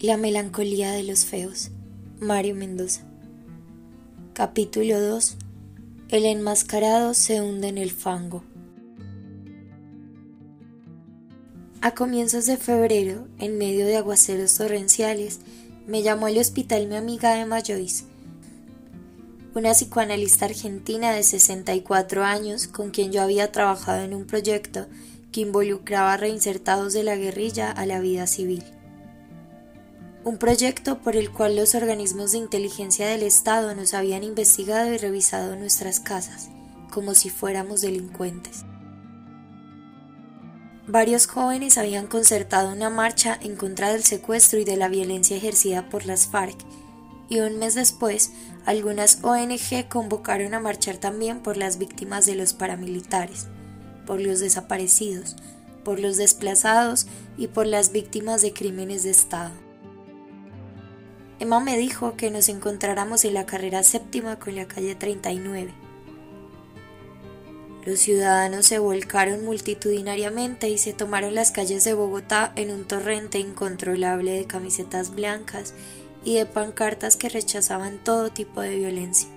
La melancolía de los feos. Mario Mendoza. Capítulo 2. El enmascarado se hunde en el fango. A comienzos de febrero, en medio de aguaceros torrenciales, me llamó al hospital mi amiga Emma Joyce, una psicoanalista argentina de 64 años con quien yo había trabajado en un proyecto que involucraba reinsertados de la guerrilla a la vida civil un proyecto por el cual los organismos de inteligencia del Estado nos habían investigado y revisado nuestras casas, como si fuéramos delincuentes. Varios jóvenes habían concertado una marcha en contra del secuestro y de la violencia ejercida por las FARC, y un mes después algunas ONG convocaron a marchar también por las víctimas de los paramilitares, por los desaparecidos, por los desplazados y por las víctimas de crímenes de Estado. Emma me dijo que nos encontráramos en la carrera séptima con la calle 39. Los ciudadanos se volcaron multitudinariamente y se tomaron las calles de Bogotá en un torrente incontrolable de camisetas blancas y de pancartas que rechazaban todo tipo de violencia.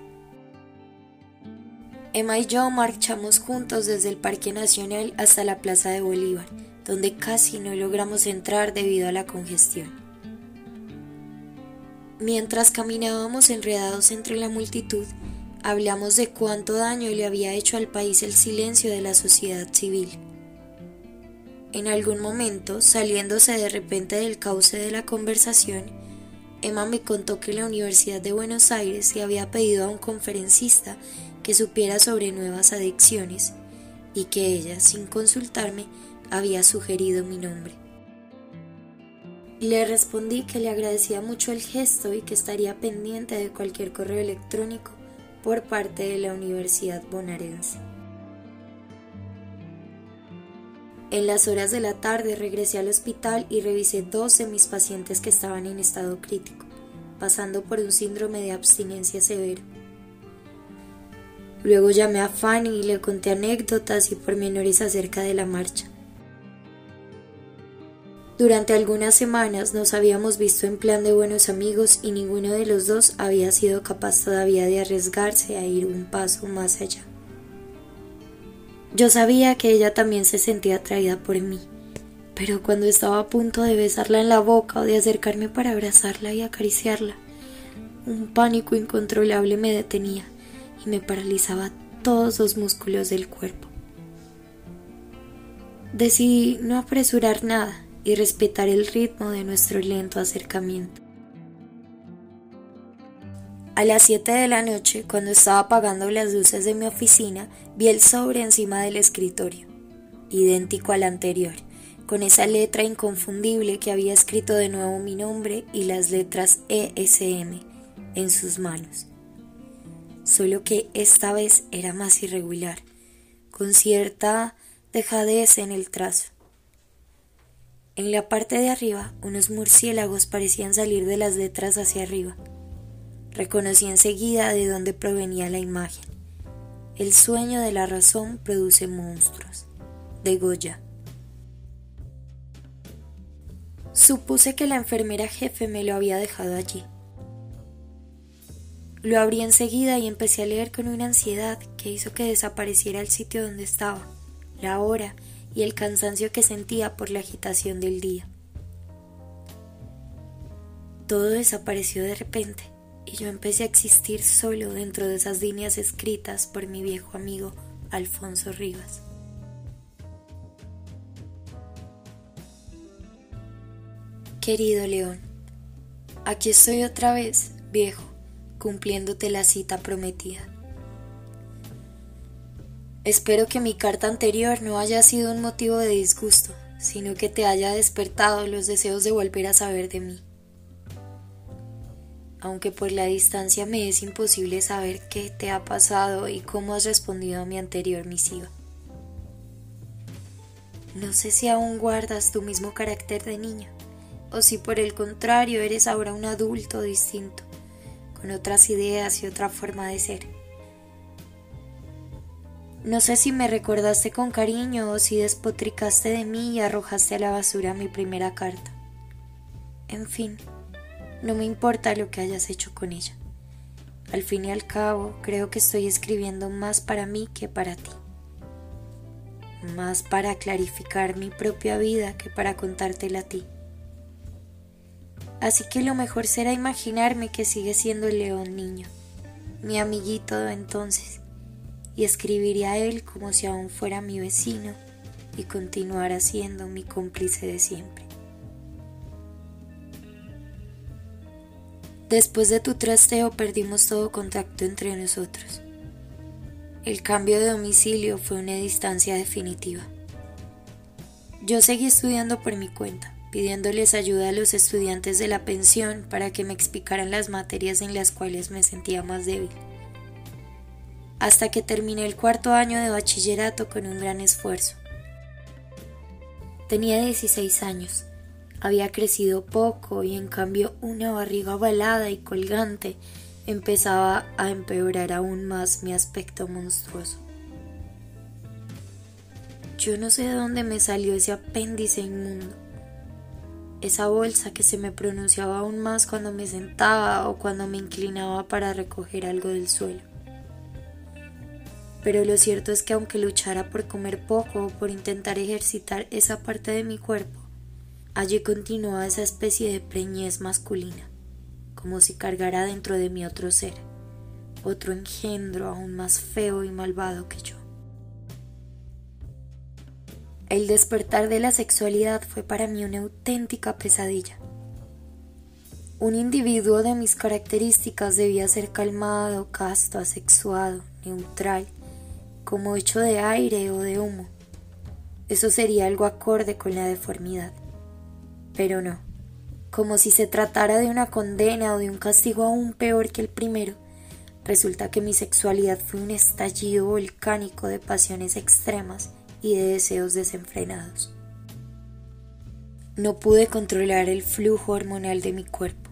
Emma y yo marchamos juntos desde el Parque Nacional hasta la Plaza de Bolívar, donde casi no logramos entrar debido a la congestión. Mientras caminábamos enredados entre la multitud, hablamos de cuánto daño le había hecho al país el silencio de la sociedad civil. En algún momento, saliéndose de repente del cauce de la conversación, Emma me contó que la Universidad de Buenos Aires le había pedido a un conferencista que supiera sobre nuevas adicciones y que ella, sin consultarme, había sugerido mi nombre. Le respondí que le agradecía mucho el gesto y que estaría pendiente de cualquier correo electrónico por parte de la Universidad Bonaerense. En las horas de la tarde regresé al hospital y revisé dos de mis pacientes que estaban en estado crítico, pasando por un síndrome de abstinencia severo. Luego llamé a Fanny y le conté anécdotas y pormenores acerca de la marcha. Durante algunas semanas nos habíamos visto en plan de buenos amigos y ninguno de los dos había sido capaz todavía de arriesgarse a ir un paso más allá. Yo sabía que ella también se sentía atraída por mí, pero cuando estaba a punto de besarla en la boca o de acercarme para abrazarla y acariciarla, un pánico incontrolable me detenía y me paralizaba todos los músculos del cuerpo. Decidí no apresurar nada y respetar el ritmo de nuestro lento acercamiento. A las 7 de la noche, cuando estaba apagando las luces de mi oficina, vi el sobre encima del escritorio, idéntico al anterior, con esa letra inconfundible que había escrito de nuevo mi nombre y las letras ESM en sus manos. Solo que esta vez era más irregular, con cierta dejadez en el trazo. En la parte de arriba, unos murciélagos parecían salir de las letras hacia arriba. Reconocí enseguida de dónde provenía la imagen. El sueño de la razón produce monstruos. De Goya. Supuse que la enfermera jefe me lo había dejado allí. Lo abrí enseguida y empecé a leer con una ansiedad que hizo que desapareciera el sitio donde estaba, la hora y el cansancio que sentía por la agitación del día. Todo desapareció de repente y yo empecé a existir solo dentro de esas líneas escritas por mi viejo amigo Alfonso Rivas. Querido León, aquí estoy otra vez, viejo, cumpliéndote la cita prometida. Espero que mi carta anterior no haya sido un motivo de disgusto, sino que te haya despertado los deseos de volver a saber de mí. Aunque por la distancia me es imposible saber qué te ha pasado y cómo has respondido a mi anterior misiva. No sé si aún guardas tu mismo carácter de niño, o si por el contrario eres ahora un adulto distinto, con otras ideas y otra forma de ser. No sé si me recordaste con cariño o si despotricaste de mí y arrojaste a la basura mi primera carta. En fin, no me importa lo que hayas hecho con ella. Al fin y al cabo, creo que estoy escribiendo más para mí que para ti. Más para clarificar mi propia vida que para contártela a ti. Así que lo mejor será imaginarme que sigue siendo el león niño, mi amiguito entonces, y escribiría a él como si aún fuera mi vecino y continuara siendo mi cómplice de siempre. Después de tu trasteo perdimos todo contacto entre nosotros. El cambio de domicilio fue una distancia definitiva. Yo seguí estudiando por mi cuenta, pidiéndoles ayuda a los estudiantes de la pensión para que me explicaran las materias en las cuales me sentía más débil. Hasta que terminé el cuarto año de bachillerato con un gran esfuerzo. Tenía 16 años había crecido poco y en cambio una barriga ovalada y colgante empezaba a empeorar aún más mi aspecto monstruoso. Yo no sé de dónde me salió ese apéndice inmundo, esa bolsa que se me pronunciaba aún más cuando me sentaba o cuando me inclinaba para recoger algo del suelo. Pero lo cierto es que aunque luchara por comer poco o por intentar ejercitar esa parte de mi cuerpo, Allí continuaba esa especie de preñez masculina, como si cargara dentro de mí otro ser, otro engendro aún más feo y malvado que yo. El despertar de la sexualidad fue para mí una auténtica pesadilla. Un individuo de mis características debía ser calmado, casto, asexuado, neutral, como hecho de aire o de humo. Eso sería algo acorde con la deformidad pero no, como si se tratara de una condena o de un castigo aún peor que el primero. Resulta que mi sexualidad fue un estallido volcánico de pasiones extremas y de deseos desenfrenados. No pude controlar el flujo hormonal de mi cuerpo.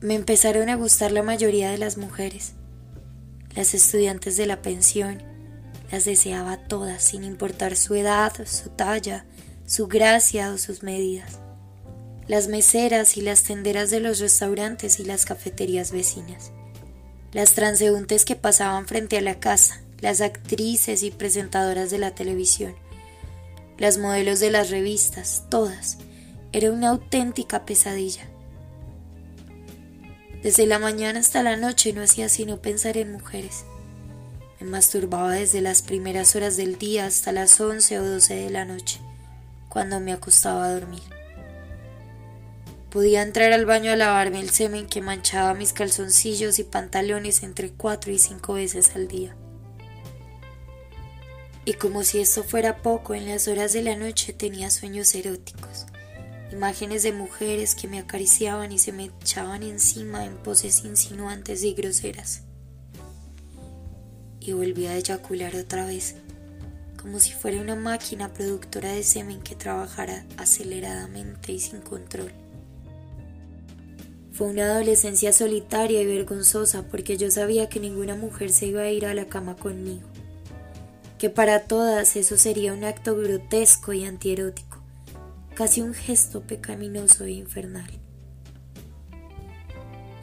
Me empezaron a gustar la mayoría de las mujeres. Las estudiantes de la pensión las deseaba todas sin importar su edad, su talla, su gracia o sus medidas las meseras y las tenderas de los restaurantes y las cafeterías vecinas, las transeúntes que pasaban frente a la casa, las actrices y presentadoras de la televisión, las modelos de las revistas, todas. Era una auténtica pesadilla. Desde la mañana hasta la noche no hacía sino pensar en mujeres. Me masturbaba desde las primeras horas del día hasta las once o doce de la noche, cuando me acostaba a dormir. Podía entrar al baño a lavarme el semen que manchaba mis calzoncillos y pantalones entre cuatro y cinco veces al día. Y como si esto fuera poco, en las horas de la noche tenía sueños eróticos, imágenes de mujeres que me acariciaban y se me echaban encima en poses insinuantes y groseras. Y volví a eyacular otra vez, como si fuera una máquina productora de semen que trabajara aceleradamente y sin control. Fue una adolescencia solitaria y vergonzosa porque yo sabía que ninguna mujer se iba a ir a la cama conmigo, que para todas eso sería un acto grotesco y antierótico, casi un gesto pecaminoso e infernal.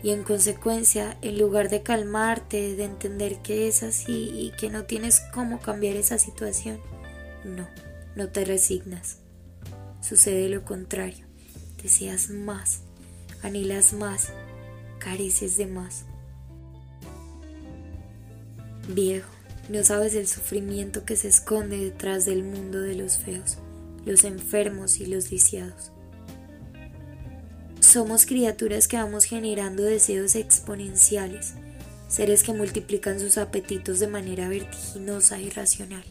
Y en consecuencia, en lugar de calmarte, de entender que es así y que no tienes cómo cambiar esa situación, no, no te resignas. Sucede lo contrario, deseas más anhelas más, careces de más. Viejo, no sabes el sufrimiento que se esconde detrás del mundo de los feos, los enfermos y los lisiados. Somos criaturas que vamos generando deseos exponenciales, seres que multiplican sus apetitos de manera vertiginosa y racional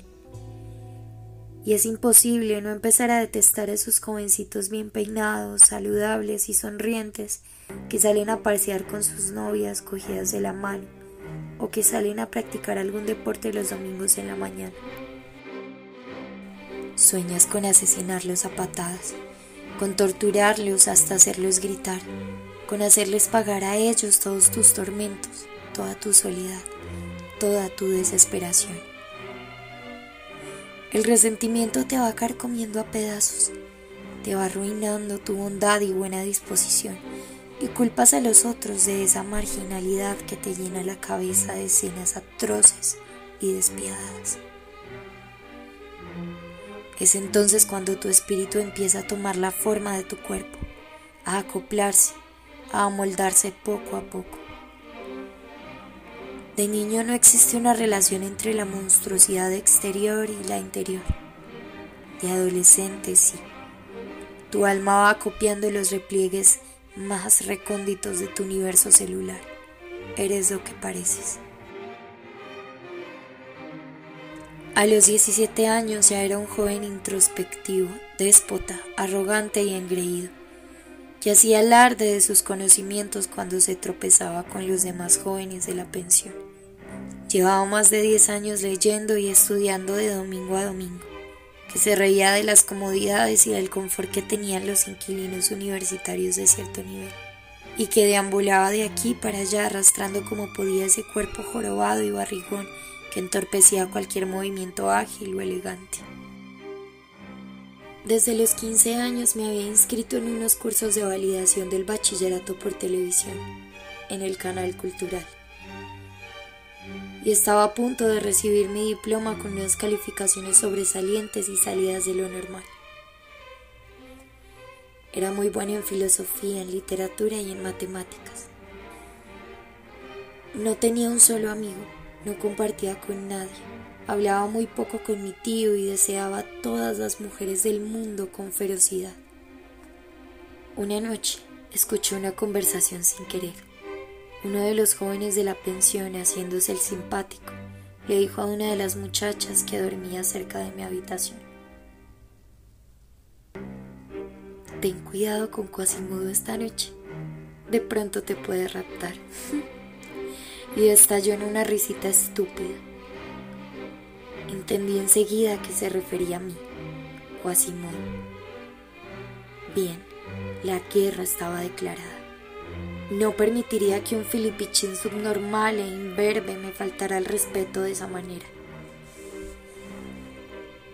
y es imposible no empezar a detestar a esos jovencitos bien peinados, saludables y sonrientes que salen a pasear con sus novias cogidas de la mano o que salen a practicar algún deporte los domingos en la mañana. Sueñas con asesinarlos a patadas, con torturarlos hasta hacerlos gritar, con hacerles pagar a ellos todos tus tormentos, toda tu soledad, toda tu desesperación. El resentimiento te va a comiendo a pedazos. te va arruinando tu bondad y buena disposición y culpas a los otros de esa marginalidad que te llena la cabeza de escenas atroces y despiadadas. Es entonces cuando tu espíritu empieza a tomar la forma de tu cuerpo, a acoplarse, a amoldarse poco a poco. De niño no existe una relación entre la monstruosidad exterior y la interior. De adolescente sí. Tu alma va copiando los repliegues más recónditos de tu universo celular. Eres lo que pareces. A los 17 años ya era un joven introspectivo, déspota, arrogante y engreído, que hacía alarde de sus conocimientos cuando se tropezaba con los demás jóvenes de la pensión. Llevaba más de 10 años leyendo y estudiando de domingo a domingo, que se reía de las comodidades y del confort que tenían los inquilinos universitarios de cierto nivel, y que deambulaba de aquí para allá arrastrando como podía ese cuerpo jorobado y barrigón que entorpecía cualquier movimiento ágil o elegante. Desde los 15 años me había inscrito en unos cursos de validación del bachillerato por televisión, en el canal cultural. Y estaba a punto de recibir mi diploma con unas calificaciones sobresalientes y salidas de lo normal. Era muy bueno en filosofía, en literatura y en matemáticas. No tenía un solo amigo, no compartía con nadie. Hablaba muy poco con mi tío y deseaba a todas las mujeres del mundo con ferocidad. Una noche escuché una conversación sin querer. Uno de los jóvenes de la pensión, haciéndose el simpático, le dijo a una de las muchachas que dormía cerca de mi habitación. Ten cuidado con Quasimodo esta noche. De pronto te puede raptar. y estalló en una risita estúpida. Entendí enseguida que se refería a mí, o a Simón. Bien, la guerra estaba declarada. No permitiría que un filipichín subnormal e imberbe me faltara el respeto de esa manera.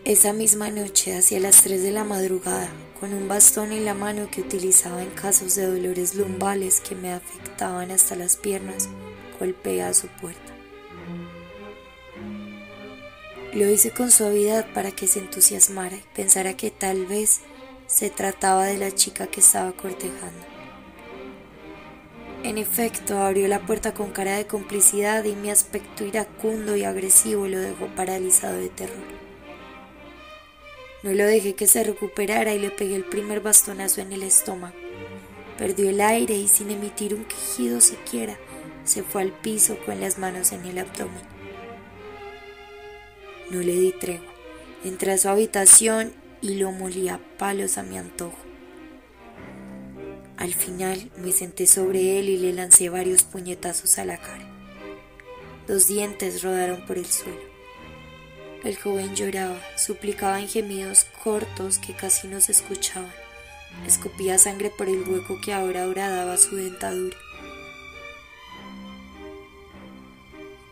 Esa misma noche, hacia las 3 de la madrugada, con un bastón en la mano que utilizaba en casos de dolores lumbales que me afectaban hasta las piernas, golpea a su puerta. Lo hice con suavidad para que se entusiasmara y pensara que tal vez se trataba de la chica que estaba cortejando. En efecto, abrió la puerta con cara de complicidad y mi aspecto iracundo y agresivo lo dejó paralizado de terror. No lo dejé que se recuperara y le pegué el primer bastonazo en el estómago. Perdió el aire y sin emitir un quejido siquiera, se fue al piso con las manos en el abdomen. No le di tregua. Entré a su habitación y lo molí a palos a mi antojo. Al final me senté sobre él y le lancé varios puñetazos a la cara. Dos dientes rodaron por el suelo. El joven lloraba, suplicaba en gemidos cortos que casi no se escuchaban. Escupía sangre por el hueco que ahora horadaba su dentadura.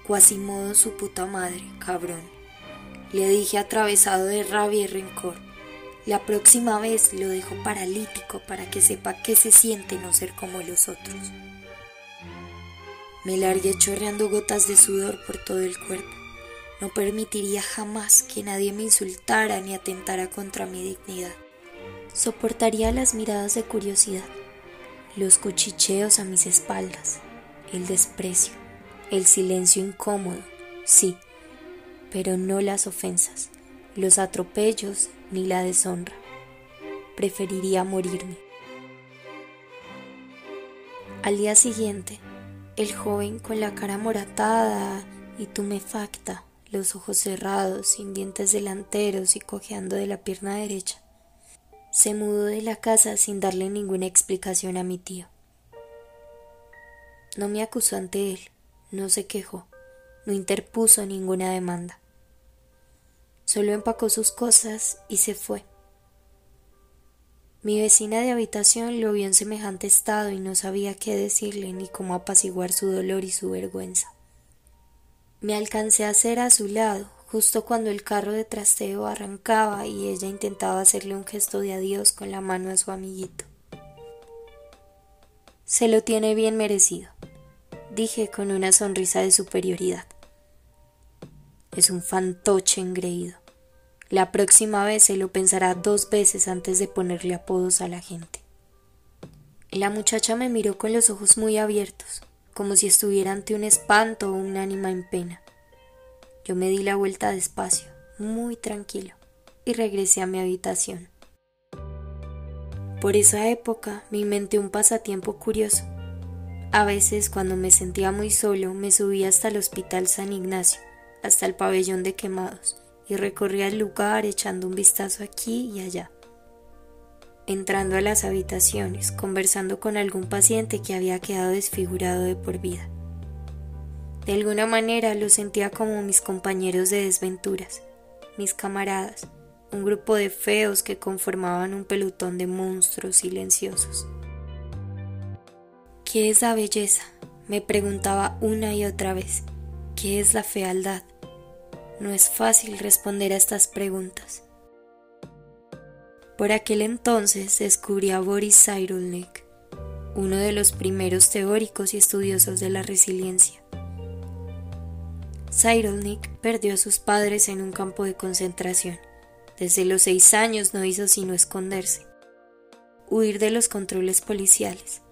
Quasimodo su puta madre, cabrón. Le dije atravesado de rabia y rencor. La próxima vez lo dejo paralítico para que sepa qué se siente no ser como los otros. Me largué chorreando gotas de sudor por todo el cuerpo. No permitiría jamás que nadie me insultara ni atentara contra mi dignidad. Soportaría las miradas de curiosidad, los cuchicheos a mis espaldas, el desprecio el silencio incómodo, sí, pero no las ofensas, los atropellos ni la deshonra. Preferiría morirme. Al día siguiente, el joven con la cara moratada y tumefacta, los ojos cerrados, sin dientes delanteros y cojeando de la pierna derecha, se mudó de la casa sin darle ninguna explicación a mi tío. No me acusó ante él, no se quejó, no interpuso ninguna demanda. Solo empacó sus cosas y se fue. Mi vecina de habitación lo vio en semejante estado y no sabía qué decirle ni cómo apaciguar su dolor y su vergüenza. Me alcancé a hacer a su lado, justo cuando el carro de trasteo arrancaba y ella intentaba hacerle un gesto de adiós con la mano a su amiguito. Se lo tiene bien merecido, dije con una sonrisa de superioridad. Es un fantoche engreído. La próxima vez se lo pensará dos veces antes de ponerle apodos a la gente. La muchacha me miró con los ojos muy abiertos, como si estuviera ante un espanto o un ánima en pena. Yo me di la vuelta despacio, muy tranquilo, y regresé a mi habitación. Por esa época me inventé un pasatiempo curioso. A veces, cuando me sentía muy solo, me subía hasta el Hospital San Ignacio, hasta el pabellón de quemados, y recorría el lugar echando un vistazo aquí y allá. Entrando a las habitaciones, conversando con algún paciente que había quedado desfigurado de por vida. De alguna manera los sentía como mis compañeros de desventuras, mis camaradas, un grupo de feos que conformaban un pelotón de monstruos silenciosos. ¿Qué es la belleza? me preguntaba una y otra vez. ¿Qué es la fealdad? No es fácil responder a estas preguntas. Por aquel entonces descubrí a Boris Cyrulnik, uno de los primeros teóricos y estudiosos de la resiliencia. Cyrulnik perdió a sus padres en un campo de concentración. Desde los seis años no hizo sino esconderse, huir de los controles policiales,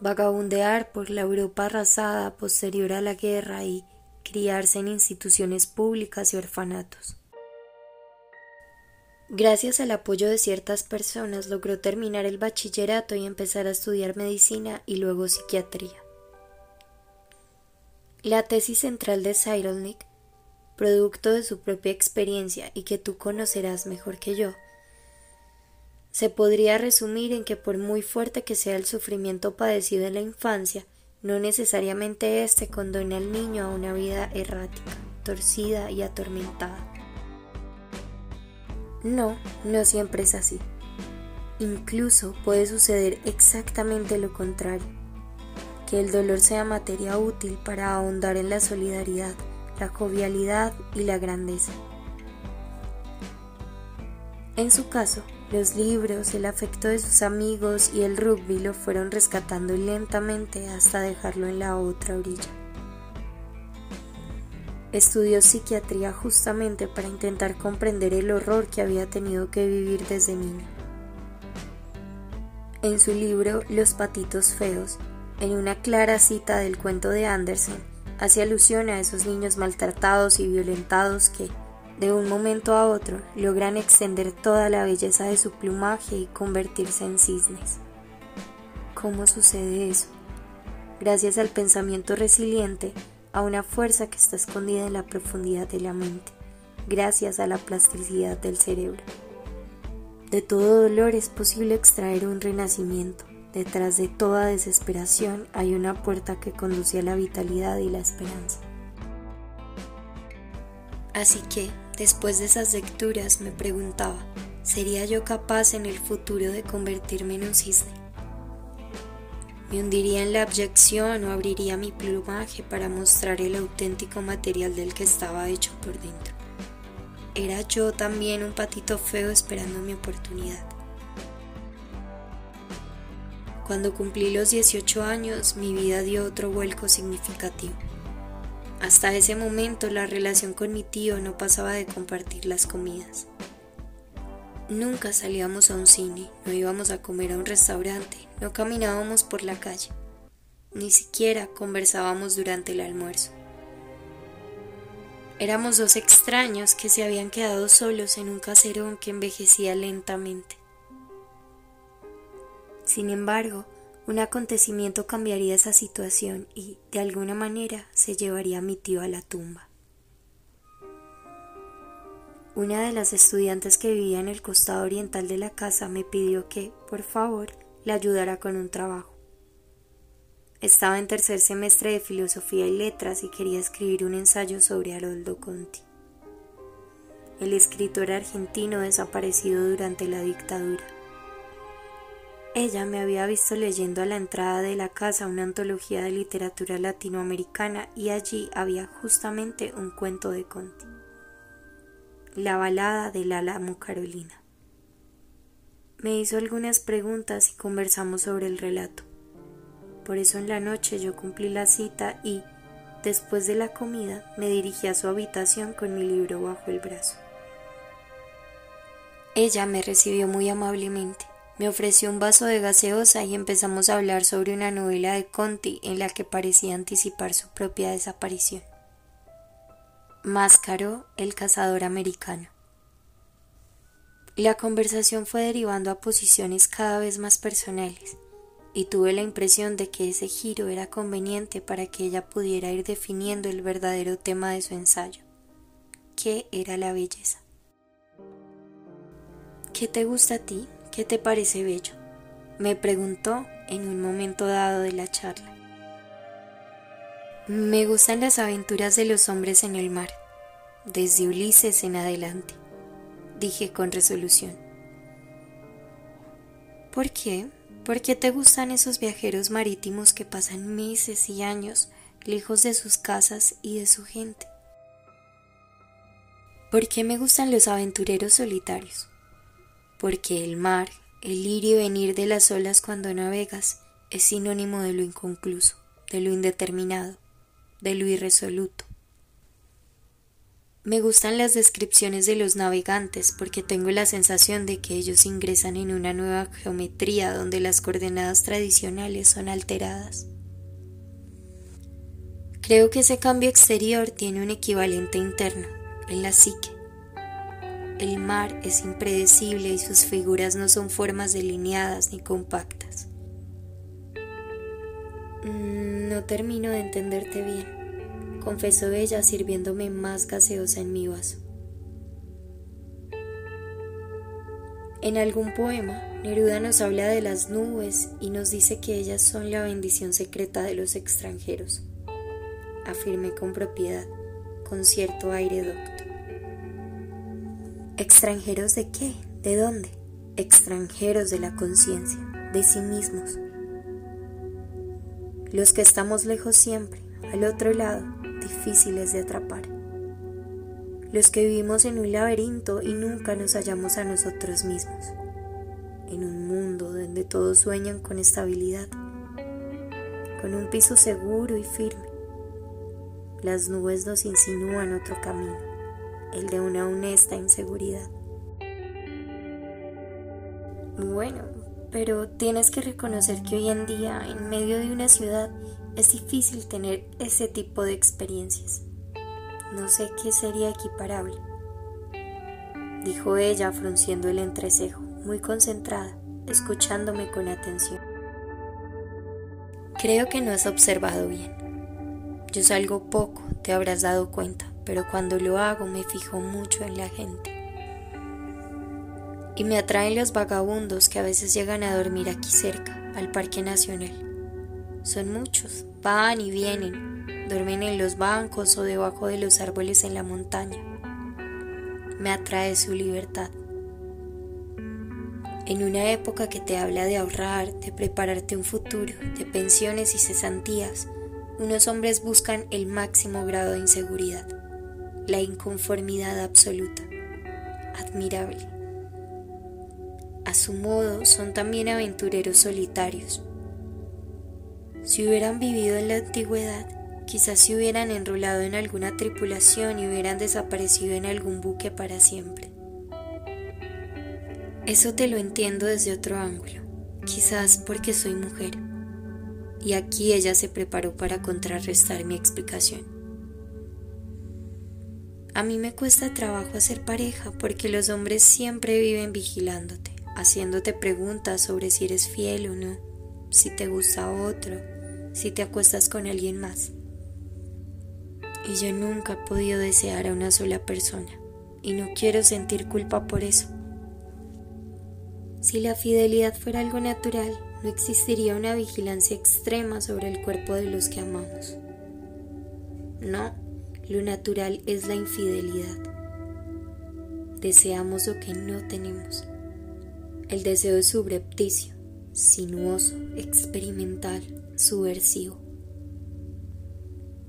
vagabundear por la Europa arrasada posterior a la guerra y criarse en instituciones públicas y orfanatos. Gracias al apoyo de ciertas personas logró terminar el bachillerato y empezar a estudiar medicina y luego psiquiatría. La tesis central de Cyrulnik, producto de su propia experiencia y que tú conocerás mejor que yo, se podría resumir en que por muy fuerte que sea el sufrimiento padecido en la infancia, no necesariamente éste condena al niño a una vida errática, torcida y atormentada. No, no siempre es así. Incluso puede suceder exactamente lo contrario que el dolor sea materia útil para ahondar en la solidaridad, la jovialidad y la grandeza. En su caso, los libros, el afecto de sus amigos y el rugby lo fueron rescatando lentamente hasta dejarlo en la otra orilla. Estudió psiquiatría justamente para intentar comprender el horror que había tenido que vivir desde niño. En su libro Los patitos feos, en una clara cita del cuento de Anderson, hace alusión a esos niños maltratados y violentados que, de un momento a otro, logran extender toda la belleza de su plumaje y convertirse en cisnes. ¿Cómo sucede eso? Gracias al pensamiento resiliente, a una fuerza que está escondida en la profundidad de la mente, gracias a la plasticidad del cerebro. De todo dolor es posible extraer un renacimiento. Detrás de toda desesperación hay una puerta que conduce a la vitalidad y la esperanza. Así que, después de esas lecturas, me preguntaba, ¿sería yo capaz en el futuro de convertirme en un cisne? ¿Me hundiría en la abyección o abriría mi plumaje para mostrar el auténtico material del que estaba hecho por dentro? Era yo también un patito feo esperando mi oportunidad. Cuando cumplí los 18 años, mi vida dio otro vuelco significativo. Hasta ese momento la relación con mi tío no pasaba de compartir las comidas. Nunca salíamos a un cine, no íbamos a comer a un restaurante, no caminábamos por la calle, ni siquiera conversábamos durante el almuerzo. Éramos dos extraños que se habían quedado solos en un caserón que envejecía lentamente. Sin embargo, un acontecimiento cambiaría esa situación y, de alguna manera, se llevaría a mi tío a la tumba. Una de las estudiantes que vivía en el costado oriental de la casa me pidió que, por favor, le ayudara con un trabajo. Estaba en tercer semestre de Filosofía y Letras y quería escribir un ensayo sobre Haroldo Conti, el escritor argentino desaparecido durante la dictadura. Ella me había visto leyendo a la entrada de la casa una antología de literatura latinoamericana y allí había justamente un cuento de Conti, la balada del Álamo Carolina. Me hizo algunas preguntas y conversamos sobre el relato. Por eso en la noche yo cumplí la cita y, después de la comida, me dirigí a su habitación con mi libro bajo el brazo. Ella me recibió muy amablemente me ofreció un vaso de gaseosa y empezamos a hablar sobre una novela de Conti en la que parecía anticipar su propia desaparición. Máscaro, el cazador americano. La conversación fue derivando a posiciones cada vez más personales, y tuve la impresión de que ese giro era conveniente para que ella pudiera ir definiendo el verdadero tema de su ensayo, que era la belleza. ¿Qué te gusta a ti? ¿Qué te parece bello? me preguntó en un momento dado de la charla. Me gustan las aventuras de los hombres en el mar, desde Ulises en adelante, dije con resolución. ¿Por qué? ¿Por qué te gustan esos viajeros marítimos que pasan meses y años lejos de sus casas y de su gente? ¿Por qué me gustan los aventureros solitarios? Porque el mar, el ir y venir de las olas cuando navegas, es sinónimo de lo inconcluso, de lo indeterminado, de lo irresoluto. Me gustan las descripciones de los navegantes porque tengo la sensación de que ellos ingresan en una nueva geometría donde las coordenadas tradicionales son alteradas. Creo que ese cambio exterior tiene un equivalente interno, en la psique. El mar es impredecible y sus figuras no son formas delineadas ni compactas. Mm, no termino de entenderte bien, confesó ella sirviéndome más gaseosa en mi vaso. En algún poema, Neruda nos habla de las nubes y nos dice que ellas son la bendición secreta de los extranjeros. Afirmé con propiedad, con cierto aire docto. ¿Extranjeros de qué? ¿De dónde? Extranjeros de la conciencia, de sí mismos. Los que estamos lejos siempre, al otro lado, difíciles de atrapar. Los que vivimos en un laberinto y nunca nos hallamos a nosotros mismos. En un mundo donde todos sueñan con estabilidad, con un piso seguro y firme. Las nubes nos insinúan otro camino el de una honesta inseguridad. Bueno, pero tienes que reconocer que hoy en día, en medio de una ciudad, es difícil tener ese tipo de experiencias. No sé qué sería equiparable, dijo ella frunciendo el entrecejo, muy concentrada, escuchándome con atención. Creo que no has observado bien. Yo salgo poco, te habrás dado cuenta pero cuando lo hago me fijo mucho en la gente. Y me atraen los vagabundos que a veces llegan a dormir aquí cerca, al Parque Nacional. Son muchos, van y vienen, duermen en los bancos o debajo de los árboles en la montaña. Me atrae su libertad. En una época que te habla de ahorrar, de prepararte un futuro, de pensiones y cesantías, unos hombres buscan el máximo grado de inseguridad la inconformidad absoluta, admirable. A su modo son también aventureros solitarios. Si hubieran vivido en la antigüedad, quizás se hubieran enrolado en alguna tripulación y hubieran desaparecido en algún buque para siempre. Eso te lo entiendo desde otro ángulo, quizás porque soy mujer. Y aquí ella se preparó para contrarrestar mi explicación. A mí me cuesta trabajo hacer pareja porque los hombres siempre viven vigilándote, haciéndote preguntas sobre si eres fiel o no, si te gusta otro, si te acuestas con alguien más. Y yo nunca he podido desear a una sola persona y no quiero sentir culpa por eso. Si la fidelidad fuera algo natural, no existiría una vigilancia extrema sobre el cuerpo de los que amamos. No, lo natural es la infidelidad. Deseamos lo que no tenemos. El deseo es subrepticio, sinuoso, experimental, subversivo.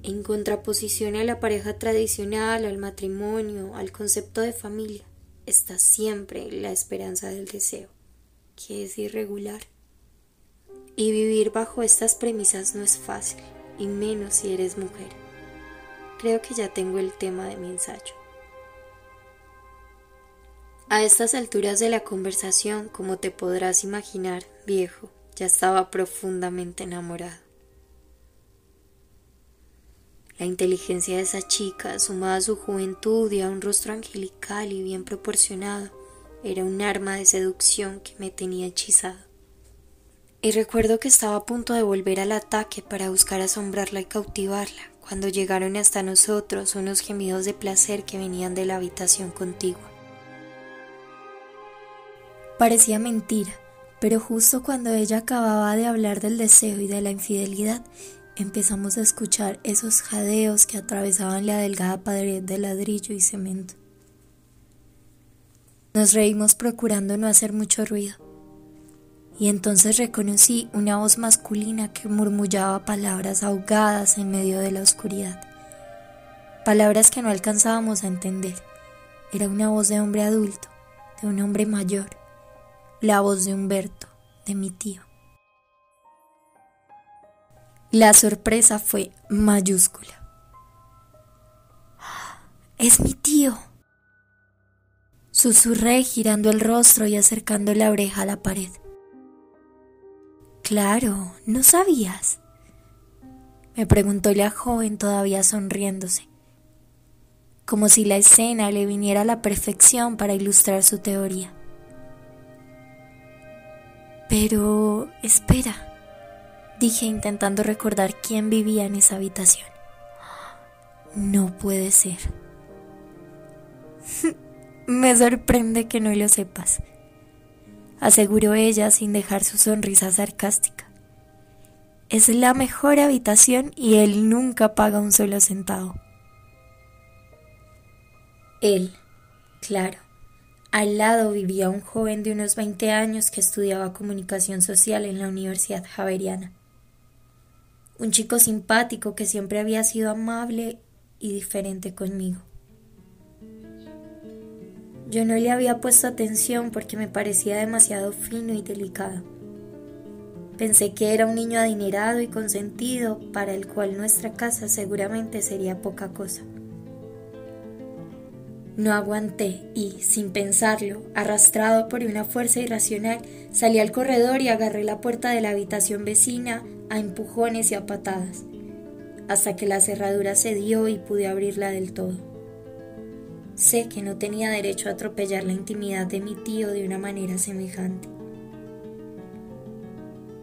En contraposición a la pareja tradicional, al matrimonio, al concepto de familia, está siempre la esperanza del deseo, que es irregular. Y vivir bajo estas premisas no es fácil, y menos si eres mujer. Creo que ya tengo el tema de mi ensayo. A estas alturas de la conversación, como te podrás imaginar, viejo, ya estaba profundamente enamorado. La inteligencia de esa chica, sumada a su juventud y a un rostro angelical y bien proporcionado, era un arma de seducción que me tenía hechizado. Y recuerdo que estaba a punto de volver al ataque para buscar asombrarla y cautivarla, cuando llegaron hasta nosotros unos gemidos de placer que venían de la habitación contigua. Parecía mentira, pero justo cuando ella acababa de hablar del deseo y de la infidelidad, empezamos a escuchar esos jadeos que atravesaban la delgada pared de ladrillo y cemento. Nos reímos procurando no hacer mucho ruido, y entonces reconocí una voz masculina que murmullaba palabras ahogadas en medio de la oscuridad, palabras que no alcanzábamos a entender. Era una voz de hombre adulto, de un hombre mayor, la voz de Humberto, de mi tío. La sorpresa fue mayúscula. Es mi tío. Susurré girando el rostro y acercando la oreja a la pared. Claro, ¿no sabías? Me preguntó la joven todavía sonriéndose, como si la escena le viniera a la perfección para ilustrar su teoría. Pero, espera, dije intentando recordar quién vivía en esa habitación. No puede ser. Me sorprende que no lo sepas, aseguró ella sin dejar su sonrisa sarcástica. Es la mejor habitación y él nunca paga un solo centavo. Él, claro. Al lado vivía un joven de unos 20 años que estudiaba comunicación social en la Universidad Javeriana un chico simpático que siempre había sido amable y diferente conmigo. Yo no le había puesto atención porque me parecía demasiado fino y delicado. Pensé que era un niño adinerado y consentido para el cual nuestra casa seguramente sería poca cosa. No aguanté y, sin pensarlo, arrastrado por una fuerza irracional, salí al corredor y agarré la puerta de la habitación vecina a empujones y a patadas, hasta que la cerradura cedió y pude abrirla del todo. Sé que no tenía derecho a atropellar la intimidad de mi tío de una manera semejante.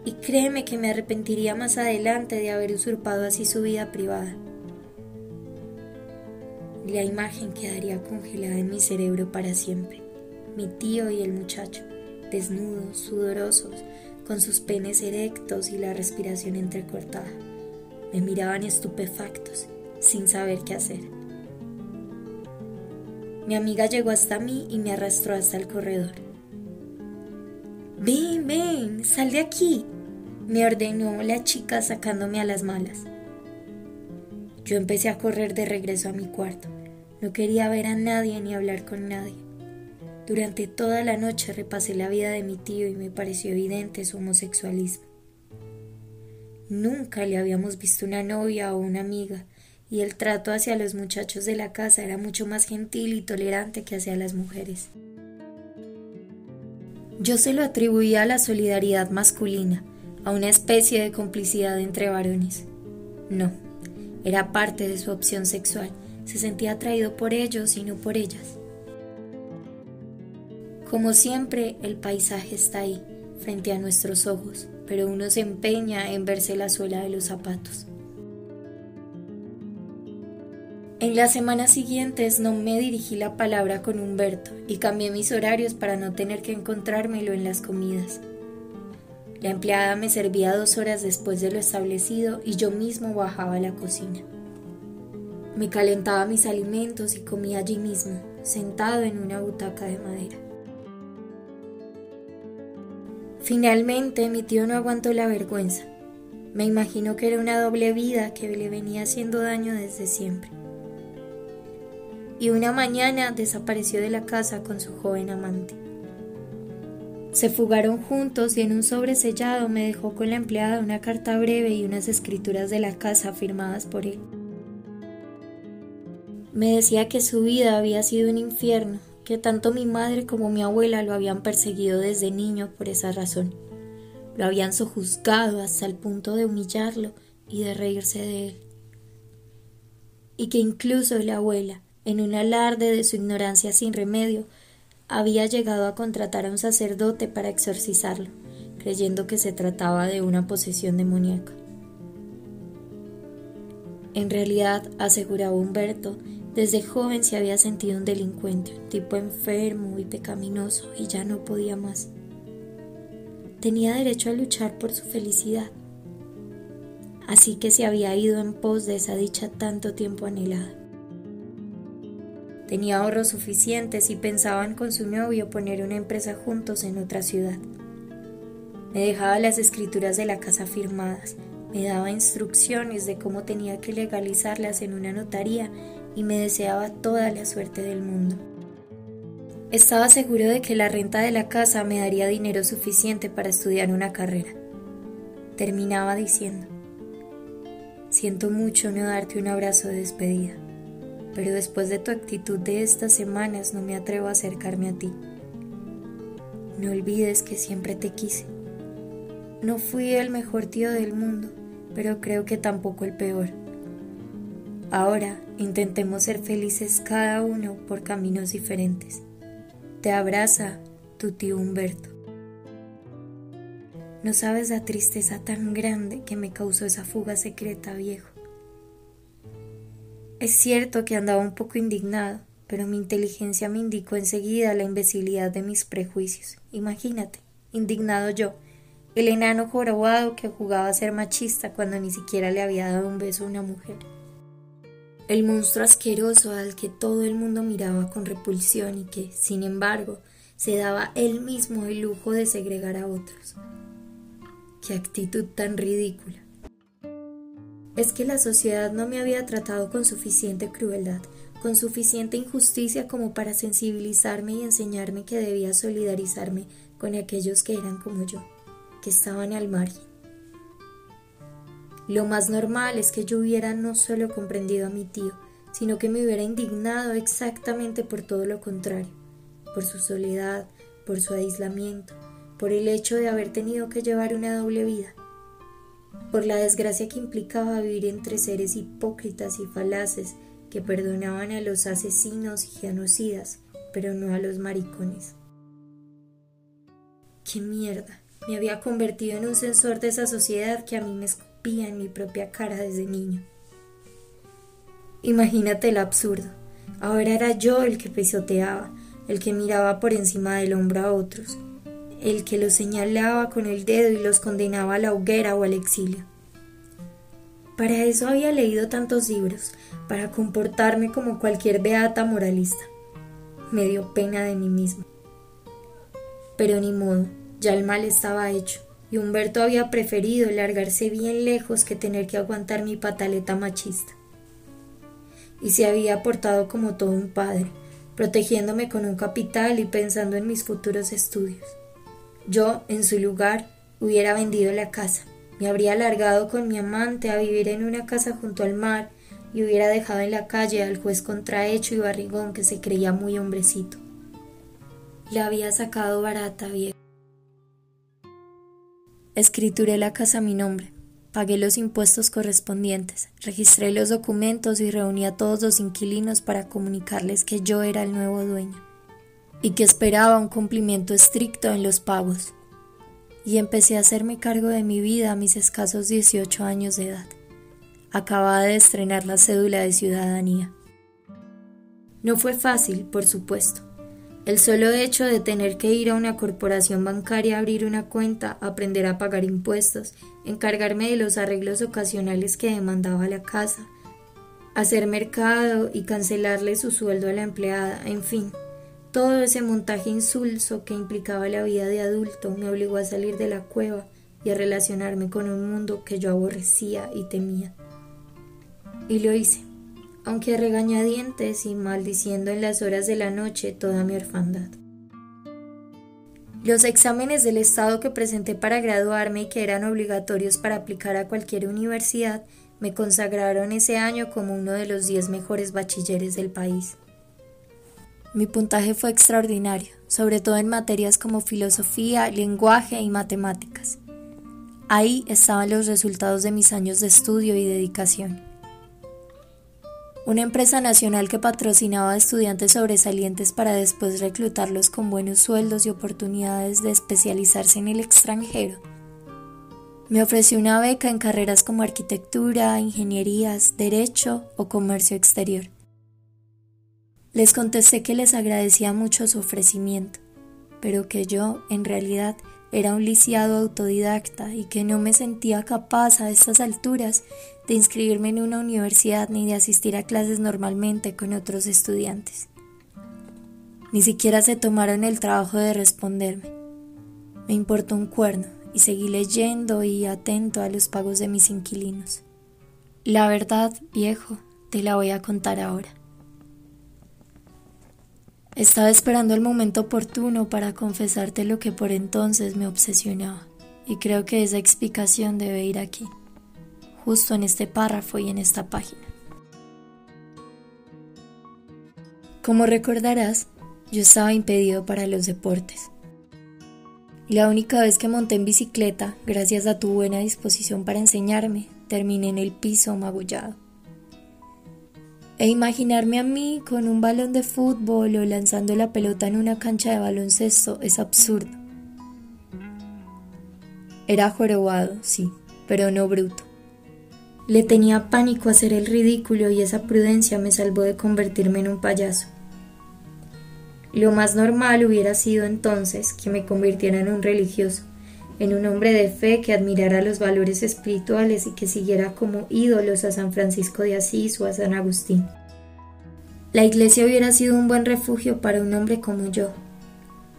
Y créeme que me arrepentiría más adelante de haber usurpado así su vida privada. La imagen quedaría congelada en mi cerebro para siempre. Mi tío y el muchacho, desnudos, sudorosos, con sus penes erectos y la respiración entrecortada. Me miraban estupefactos, sin saber qué hacer. Mi amiga llegó hasta mí y me arrastró hasta el corredor. Ven, ven, sal de aquí, me ordenó la chica sacándome a las malas. Yo empecé a correr de regreso a mi cuarto. No quería ver a nadie ni hablar con nadie. Durante toda la noche repasé la vida de mi tío y me pareció evidente su homosexualismo. Nunca le habíamos visto una novia o una amiga, y el trato hacia los muchachos de la casa era mucho más gentil y tolerante que hacia las mujeres. Yo se lo atribuía a la solidaridad masculina, a una especie de complicidad entre varones. No, era parte de su opción sexual, se sentía atraído por ellos y no por ellas. Como siempre, el paisaje está ahí, frente a nuestros ojos, pero uno se empeña en verse la suela de los zapatos. En las semanas siguientes no me dirigí la palabra con Humberto y cambié mis horarios para no tener que encontrármelo en las comidas. La empleada me servía dos horas después de lo establecido y yo mismo bajaba a la cocina. Me calentaba mis alimentos y comía allí mismo, sentado en una butaca de madera. Finalmente mi tío no aguantó la vergüenza. Me imagino que era una doble vida que le venía haciendo daño desde siempre. Y una mañana desapareció de la casa con su joven amante. Se fugaron juntos y en un sobresellado me dejó con la empleada una carta breve y unas escrituras de la casa firmadas por él. Me decía que su vida había sido un infierno, que tanto mi madre como mi abuela lo habían perseguido desde niño por esa razón. Lo habían sojuzgado hasta el punto de humillarlo y de reírse de él. Y que incluso la abuela, en un alarde de su ignorancia sin remedio, había llegado a contratar a un sacerdote para exorcizarlo, creyendo que se trataba de una posesión demoníaca. En realidad, aseguraba Humberto, desde joven se había sentido un delincuente, un tipo enfermo y pecaminoso, y ya no podía más. Tenía derecho a luchar por su felicidad, así que se había ido en pos de esa dicha tanto tiempo anhelada. Tenía ahorros suficientes y pensaban con su novio poner una empresa juntos en otra ciudad. Me dejaba las escrituras de la casa firmadas, me daba instrucciones de cómo tenía que legalizarlas en una notaría y me deseaba toda la suerte del mundo. Estaba seguro de que la renta de la casa me daría dinero suficiente para estudiar una carrera. Terminaba diciendo, siento mucho no darte un abrazo de despedida pero después de tu actitud de estas semanas no me atrevo a acercarme a ti. No olvides que siempre te quise. No fui el mejor tío del mundo, pero creo que tampoco el peor. Ahora intentemos ser felices cada uno por caminos diferentes. Te abraza tu tío Humberto. No sabes la tristeza tan grande que me causó esa fuga secreta, viejo. Es cierto que andaba un poco indignado, pero mi inteligencia me indicó enseguida la imbecilidad de mis prejuicios. Imagínate, indignado yo, el enano jorobado que jugaba a ser machista cuando ni siquiera le había dado un beso a una mujer. El monstruo asqueroso al que todo el mundo miraba con repulsión y que, sin embargo, se daba él mismo el lujo de segregar a otros. Qué actitud tan ridícula es que la sociedad no me había tratado con suficiente crueldad, con suficiente injusticia como para sensibilizarme y enseñarme que debía solidarizarme con aquellos que eran como yo, que estaban al margen. Lo más normal es que yo hubiera no solo comprendido a mi tío, sino que me hubiera indignado exactamente por todo lo contrario, por su soledad, por su aislamiento, por el hecho de haber tenido que llevar una doble vida, por la desgracia que implicaba vivir entre seres hipócritas y falaces que perdonaban a los asesinos y genocidas, pero no a los maricones. ¡Qué mierda! Me había convertido en un censor de esa sociedad que a mí me escupía en mi propia cara desde niño. Imagínate el absurdo. Ahora era yo el que pisoteaba, el que miraba por encima del hombro a otros, el que los señalaba con el dedo y los condenaba a la hoguera o al exilio. Para eso había leído tantos libros, para comportarme como cualquier beata moralista. Me dio pena de mí mismo. Pero ni modo, ya el mal estaba hecho, y Humberto había preferido largarse bien lejos que tener que aguantar mi pataleta machista. Y se había portado como todo un padre, protegiéndome con un capital y pensando en mis futuros estudios. Yo, en su lugar, hubiera vendido la casa, me habría largado con mi amante a vivir en una casa junto al mar y hubiera dejado en la calle al juez contrahecho y barrigón que se creía muy hombrecito. La había sacado barata, viejo. Escrituré la casa a mi nombre, pagué los impuestos correspondientes, registré los documentos y reuní a todos los inquilinos para comunicarles que yo era el nuevo dueño y que esperaba un cumplimiento estricto en los pagos. Y empecé a hacerme cargo de mi vida a mis escasos 18 años de edad. Acababa de estrenar la cédula de ciudadanía. No fue fácil, por supuesto. El solo hecho de tener que ir a una corporación bancaria a abrir una cuenta, aprender a pagar impuestos, encargarme de los arreglos ocasionales que demandaba la casa, hacer mercado y cancelarle su sueldo a la empleada, en fin, Todo ese montaje insulso que implicaba la vida de adulto me obligó a salir de la cueva y a relacionarme con un mundo que yo aborrecía y temía. Y lo hice, aunque regañadientes y maldiciendo en las horas de la noche toda mi orfandad. Los exámenes del Estado que presenté para graduarme y que eran obligatorios para aplicar a cualquier universidad me consagraron ese año como uno de los diez mejores bachilleres del país. Mi puntaje fue extraordinario, sobre todo en materias como filosofía, lenguaje y matemáticas. Ahí estaban los resultados de mis años de estudio y dedicación. Una empresa nacional que patrocinaba a estudiantes sobresalientes para después reclutarlos con buenos sueldos y oportunidades de especializarse en el extranjero. Me ofreció una beca en carreras como arquitectura, ingenierías, derecho o comercio exterior. Les contesté que les agradecía mucho su ofrecimiento, pero que yo, en realidad, era un lisiado autodidacta y que no me sentía capaz a estas alturas de inscribirme en una universidad ni de asistir a clases normalmente con otros estudiantes. Ni siquiera se tomaron el trabajo de responderme. Me importó un cuerno y seguí leyendo y atento a los pagos de mis inquilinos. La verdad, viejo, te la voy a contar ahora. Estaba esperando el momento oportuno para confesarte lo que por entonces me obsesionaba, y creo que esa explicación debe ir aquí, justo en este párrafo y en esta página. Como recordarás, yo estaba impedido para los deportes. Y la única vez que monté en bicicleta, gracias a tu buena disposición para enseñarme, terminé en el piso magullado. E imaginarme a mí con un balón de fútbol o lanzando la pelota en una cancha de baloncesto es absurdo. Era jorobado, sí, pero no bruto. Le tenía pánico a hacer el ridículo y esa prudencia me salvó de convertirme en un payaso. Lo más normal hubiera sido entonces que me convirtiera en un religioso, en un hombre de fe que admirara los valores espirituales y que siguiera como ídolos a San Francisco de Asís o a San Agustín. La iglesia hubiera sido un buen refugio para un hombre como yo,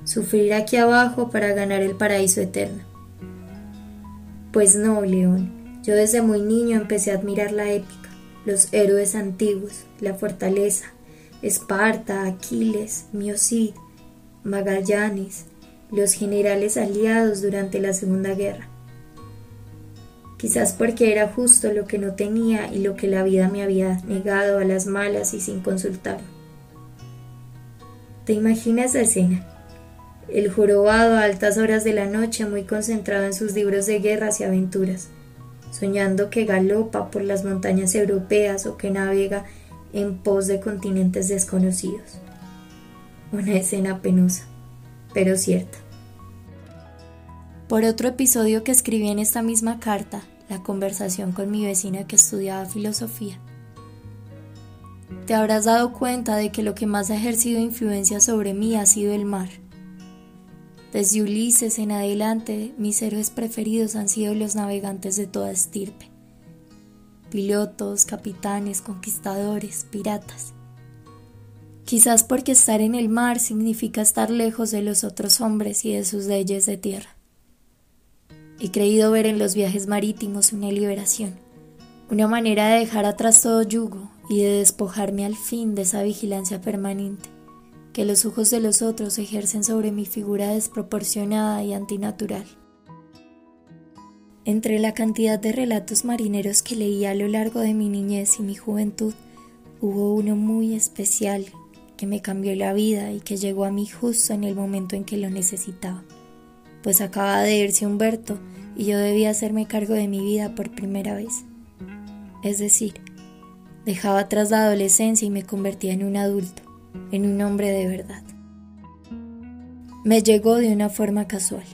sufrir aquí abajo para ganar el paraíso eterno. Pues no, León, yo desde muy niño empecé a admirar la épica, los héroes antiguos, la fortaleza, Esparta, Aquiles, Miocid, Magallanes, los generales aliados durante la Segunda Guerra. Quizás porque era justo lo que no tenía y lo que la vida me había negado a las malas y sin consultar. ¿Te imaginas la escena? El jorobado a altas horas de la noche muy concentrado en sus libros de guerras y aventuras, soñando que galopa por las montañas europeas o que navega en pos de continentes desconocidos. Una escena penosa pero cierta. Por otro episodio que escribí en esta misma carta, la conversación con mi vecina que estudiaba filosofía, te habrás dado cuenta de que lo que más ha ejercido influencia sobre mí ha sido el mar. Desde Ulises en adelante, mis héroes preferidos han sido los navegantes de toda estirpe. Pilotos, capitanes, conquistadores, piratas. Quizás porque estar en el mar significa estar lejos de los otros hombres y de sus leyes de tierra. He creído ver en los viajes marítimos una liberación, una manera de dejar atrás todo yugo y de despojarme al fin de esa vigilancia permanente que los ojos de los otros ejercen sobre mi figura desproporcionada y antinatural. Entre la cantidad de relatos marineros que leí a lo largo de mi niñez y mi juventud, hubo uno muy especial que me cambió la vida y que llegó a mí justo en el momento en que lo necesitaba, pues acaba de irse Humberto y yo debía hacerme cargo de mi vida por primera vez. Es decir, dejaba atrás la adolescencia y me convertía en un adulto, en un hombre de verdad. Me llegó de una forma casual.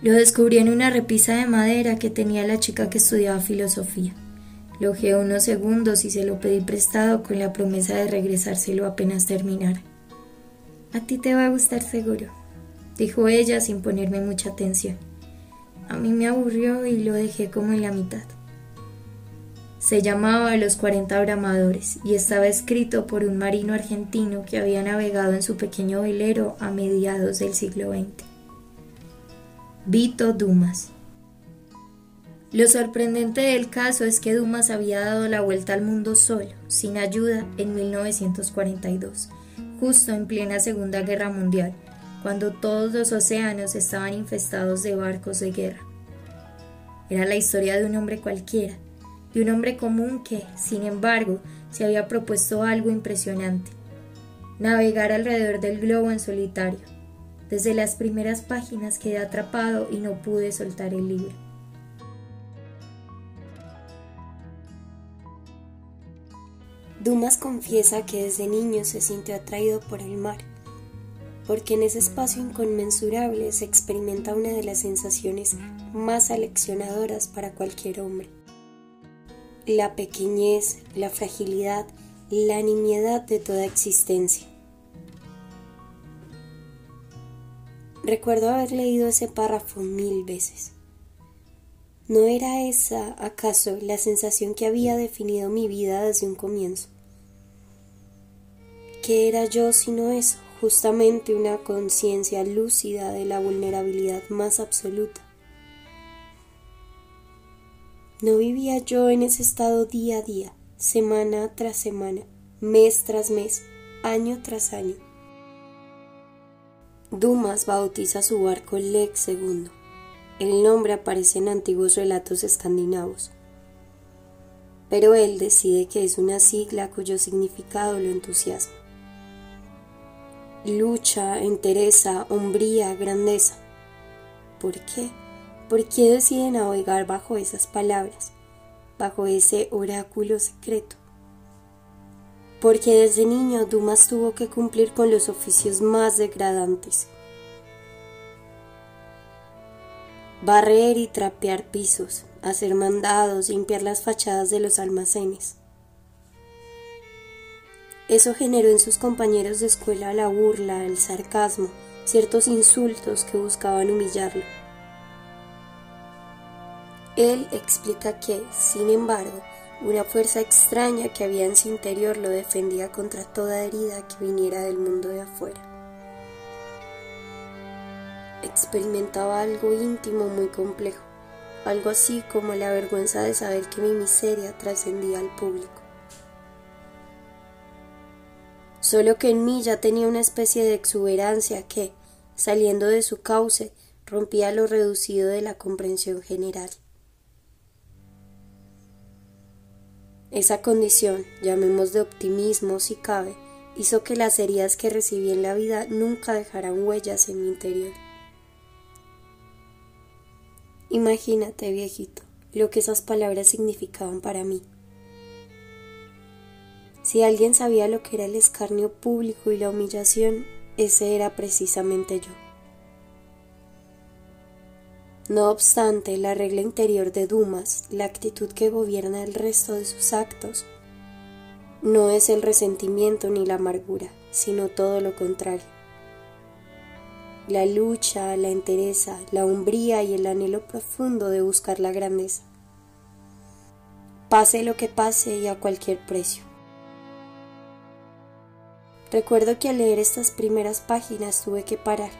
Lo descubrí en una repisa de madera que tenía la chica que estudiaba filosofía. Lo unos segundos y se lo pedí prestado con la promesa de regresárselo apenas terminara. A ti te va a gustar seguro, dijo ella sin ponerme mucha atención. A mí me aburrió y lo dejé como en la mitad. Se llamaba Los 40 Bramadores y estaba escrito por un marino argentino que había navegado en su pequeño velero a mediados del siglo XX. Vito Dumas. Lo sorprendente del caso es que Dumas había dado la vuelta al mundo solo, sin ayuda, en 1942, justo en plena Segunda Guerra Mundial, cuando todos los océanos estaban infestados de barcos de guerra. Era la historia de un hombre cualquiera, de un hombre común que, sin embargo, se había propuesto algo impresionante, navegar alrededor del globo en solitario. Desde las primeras páginas quedé atrapado y no pude soltar el libro. Dumas confiesa que desde niño se sintió atraído por el mar, porque en ese espacio inconmensurable se experimenta una de las sensaciones más aleccionadoras para cualquier hombre la pequeñez, la fragilidad, la nimiedad de toda existencia. Recuerdo haber leído ese párrafo mil veces. ¿No era esa, acaso, la sensación que había definido mi vida desde un comienzo? ¿Qué era yo sino eso? Justamente una conciencia lúcida de la vulnerabilidad más absoluta. No vivía yo en ese estado día a día, semana tras semana, mes tras mes, año tras año. Dumas bautiza su barco Lex II. El nombre aparece en antiguos relatos escandinavos. Pero él decide que es una sigla cuyo significado lo entusiasma. Lucha, entereza, hombría, grandeza. ¿Por qué? ¿Por qué decide navegar bajo esas palabras, bajo ese oráculo secreto? Porque desde niño Dumas tuvo que cumplir con los oficios más degradantes. Barrer y trapear pisos, hacer mandados, limpiar las fachadas de los almacenes. Eso generó en sus compañeros de escuela la burla, el sarcasmo, ciertos insultos que buscaban humillarlo. Él explica que, sin embargo, una fuerza extraña que había en su interior lo defendía contra toda herida que viniera del mundo de afuera. Experimentaba algo íntimo muy complejo, algo así como la vergüenza de saber que mi miseria trascendía al público. Solo que en mí ya tenía una especie de exuberancia que, saliendo de su cauce, rompía lo reducido de la comprensión general. Esa condición, llamemos de optimismo si cabe, hizo que las heridas que recibí en la vida nunca dejaran huellas en mi interior. Imagínate, viejito, lo que esas palabras significaban para mí. Si alguien sabía lo que era el escarnio público y la humillación, ese era precisamente yo. No obstante, la regla interior de Dumas, la actitud que gobierna el resto de sus actos, no es el resentimiento ni la amargura, sino todo lo contrario. La lucha, la entereza, la umbría y el anhelo profundo de buscar la grandeza. Pase lo que pase y a cualquier precio. Recuerdo que al leer estas primeras páginas tuve que parar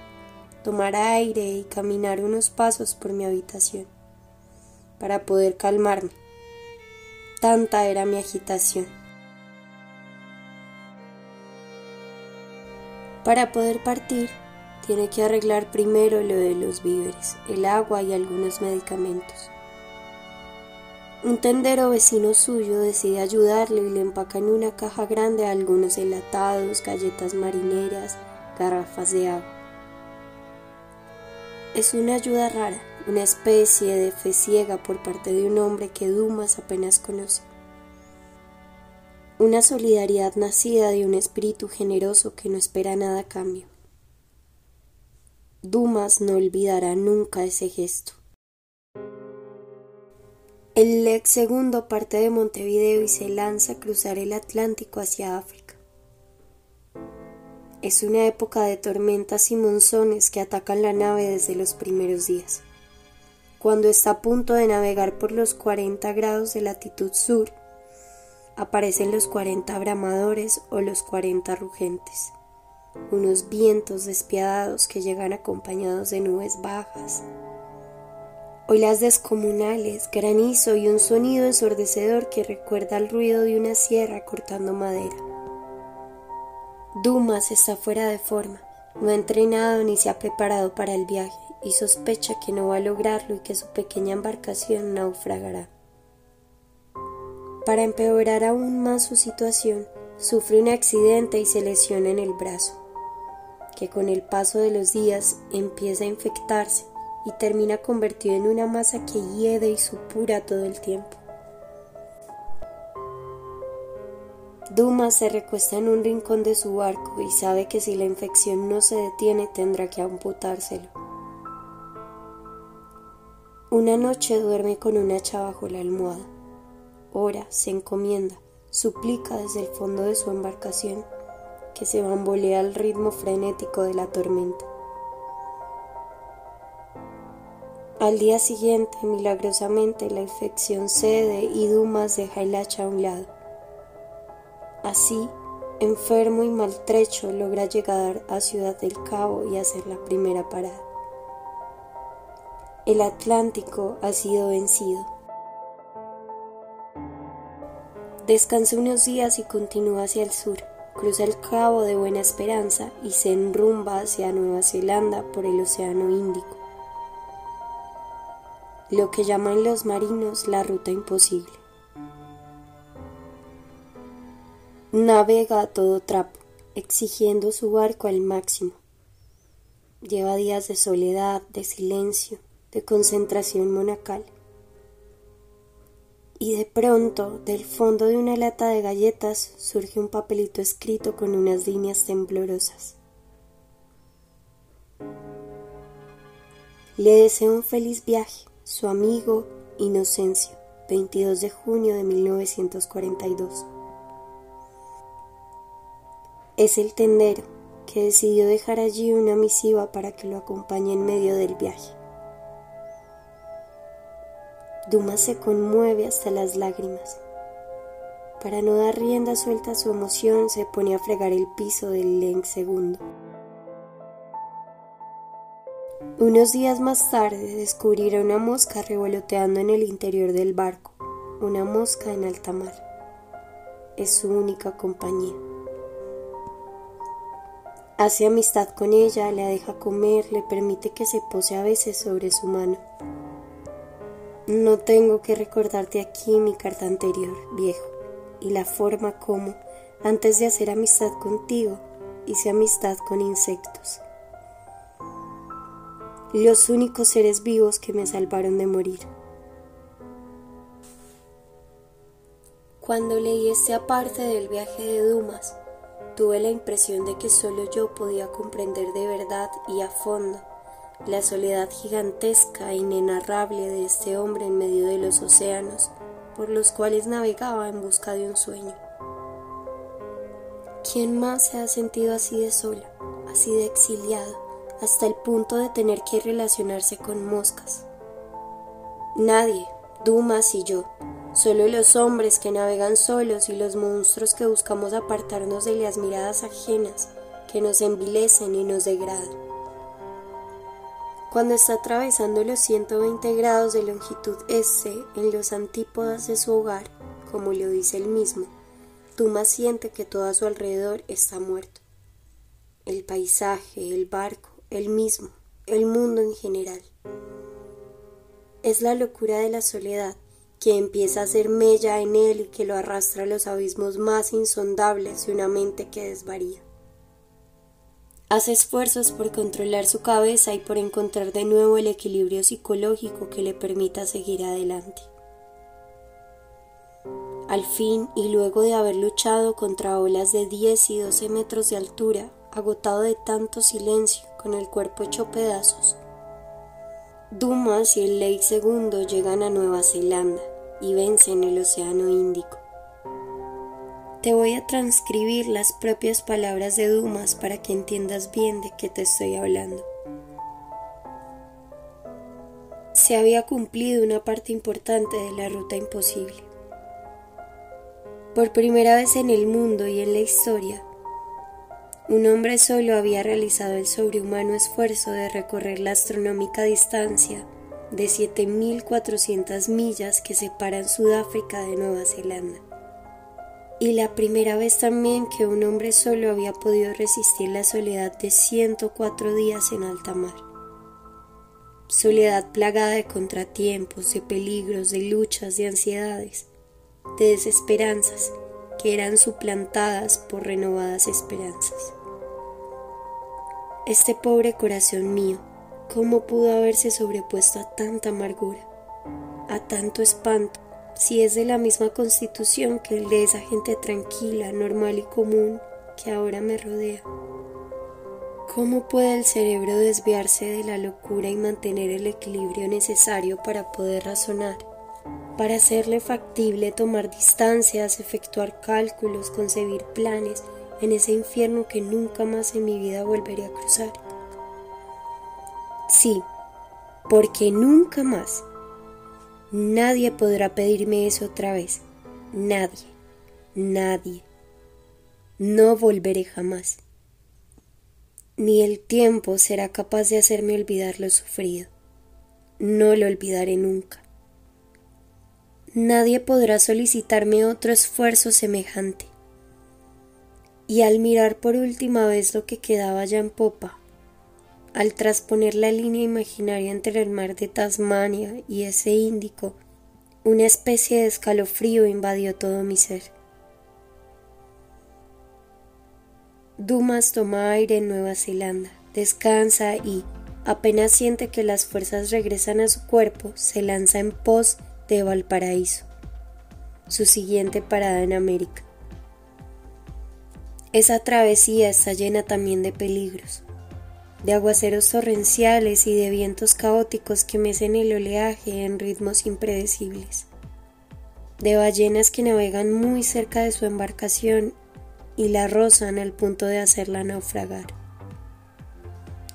tomar aire y caminar unos pasos por mi habitación para poder calmarme. Tanta era mi agitación. Para poder partir, tiene que arreglar primero lo de los víveres, el agua y algunos medicamentos. Un tendero vecino suyo decide ayudarle y le empaca en una caja grande algunos enlatados, galletas marineras, garrafas de agua. Es una ayuda rara, una especie de fe ciega por parte de un hombre que Dumas apenas conoce. Una solidaridad nacida de un espíritu generoso que no espera nada a cambio. Dumas no olvidará nunca ese gesto. El Lex segundo parte de Montevideo y se lanza a cruzar el Atlántico hacia África. Es una época de tormentas y monzones que atacan la nave desde los primeros días. cuando está a punto de navegar por los 40 grados de latitud sur, aparecen los 40 bramadores o los 40 rugentes, unos vientos despiadados que llegan acompañados de nubes bajas, olas descomunales, granizo y un sonido ensordecedor que recuerda el ruido de una sierra cortando madera. Dumas está fuera de forma, no ha entrenado ni se ha preparado para el viaje y sospecha que no va a lograrlo y que su pequeña embarcación naufragará. Para empeorar aún más su situación, sufre un accidente y se lesiona en el brazo, que con el paso de los días empieza a infectarse y termina convertido en una masa que hiede y supura todo el tiempo. Dumas se recuesta en un rincón de su barco y sabe que si la infección no se detiene tendrá que amputárselo. Una noche duerme con una hacha bajo la almohada. Ora, se encomienda, suplica desde el fondo de su embarcación que se bambolea al ritmo frenético de la tormenta. Al día siguiente, milagrosamente, la infección cede y Dumas deja el hacha a un lado. Así, enfermo y maltrecho, logra llegar a Ciudad del Cabo y hacer la primera parada. El Atlántico ha sido vencido. Descansa unos días y continúa hacia el sur. Cruza el Cabo de Buena Esperanza y se enrumba hacia Nueva Zelanda por el Océano Índico. Lo que llaman los marinos la ruta imposible. Navega a todo trapo, exigiendo su barco al máximo. Lleva días de soledad, de silencio, de concentración monacal. Y de pronto, del fondo de una lata de galletas, surge un papelito escrito con unas líneas temblorosas. Le deseo un feliz viaje, su amigo Inocencio, 22 de junio de 1942. Es el tendero que decidió dejar allí una misiva para que lo acompañe en medio del viaje. Dumas se conmueve hasta las lágrimas. Para no dar rienda suelta a su emoción, se pone a fregar el piso del Leng segundo. Unos días más tarde descubrirá una mosca revoloteando en el interior del barco, una mosca en alta mar. Es su única compañía. Hace amistad con ella, le deja comer, le permite que se pose a veces sobre su mano. No tengo que recordarte aquí mi carta anterior, viejo, y la forma como, antes de hacer amistad contigo, hice amistad con insectos. Los únicos seres vivos que me salvaron de morir. Cuando leí esta parte del viaje de Dumas, tuve la impresión de que solo yo podía comprender de verdad y a fondo la soledad gigantesca e inenarrable de este hombre en medio de los océanos por los cuales navegaba en busca de un sueño. ¿Quién más se ha sentido así de sola, así de exiliado, hasta el punto de tener que relacionarse con moscas? Nadie, Dumas y yo, solo los hombres que navegan solos y los monstruos que buscamos apartarnos de las miradas ajenas que nos envilecen y nos degradan. Cuando está atravesando los 120 grados de longitud S en los antípodas de su hogar, como lo dice él mismo, Tuma siente que todo a su alrededor está muerto. El paisaje, el barco, el mismo, el mundo en general. Es la locura de la soledad que empieza a ser mella en él y que lo arrastra a los abismos más insondables de una mente que desvaría. Hace esfuerzos por controlar su cabeza y por encontrar de nuevo el equilibrio psicológico que le permita seguir adelante. Al fin, y luego de haber luchado contra olas de 10 y 12 metros de altura, agotado de tanto silencio, con el cuerpo hecho pedazos, Dumas y el Ley II llegan a Nueva Zelanda y vencen el Océano Índico. Te voy a transcribir las propias palabras de Dumas para que entiendas bien de qué te estoy hablando. se había cumplido una parte importante de la ruta imposible. Por primera vez en el mundo y en la historia, un hombre solo había realizado el sobrehumano esfuerzo de recorrer la astronómica distancia de 7.400 millas que separan Sudáfrica de Nueva Zelanda. Y la primera vez también que un hombre solo había podido resistir la soledad de 104 días en alta mar. Soledad plagada de contratiempos, de peligros, de luchas, de ansiedades, de desesperanzas que eran suplantadas por renovadas esperanzas. Este pobre corazón mío, ¿cómo pudo haberse sobrepuesto a tanta amargura, a tanto espanto, si es de la misma constitución que el de esa gente tranquila, normal y común que ahora me rodea? ¿Cómo puede el cerebro desviarse de la locura y mantener el equilibrio necesario para poder razonar, para hacerle factible tomar distancias, efectuar cálculos, concebir planes, en ese infierno que nunca más en mi vida volveré a cruzar. Sí, porque nunca más. Nadie podrá pedirme eso otra vez. Nadie. Nadie. No volveré jamás. Ni el tiempo será capaz de hacerme olvidar lo sufrido. No lo olvidaré nunca. Nadie podrá solicitarme otro esfuerzo semejante y al mirar por última vez lo que quedaba ya en popa, al trasponer la línea imaginaria entre el mar de Tasmania y ese Índico, una especie de escalofrío invadió todo mi ser. Dumas toma aire en Nueva Zelanda, descansa y, apenas siente que las fuerzas regresan a su cuerpo, se lanza en pos de Valparaíso, su siguiente parada en América. Esa travesía está llena también de peligros, de aguaceros torrenciales y de vientos caóticos que mecen el oleaje en ritmos impredecibles, de ballenas que navegan muy cerca de su embarcación y la rozan al punto de hacerla naufragar.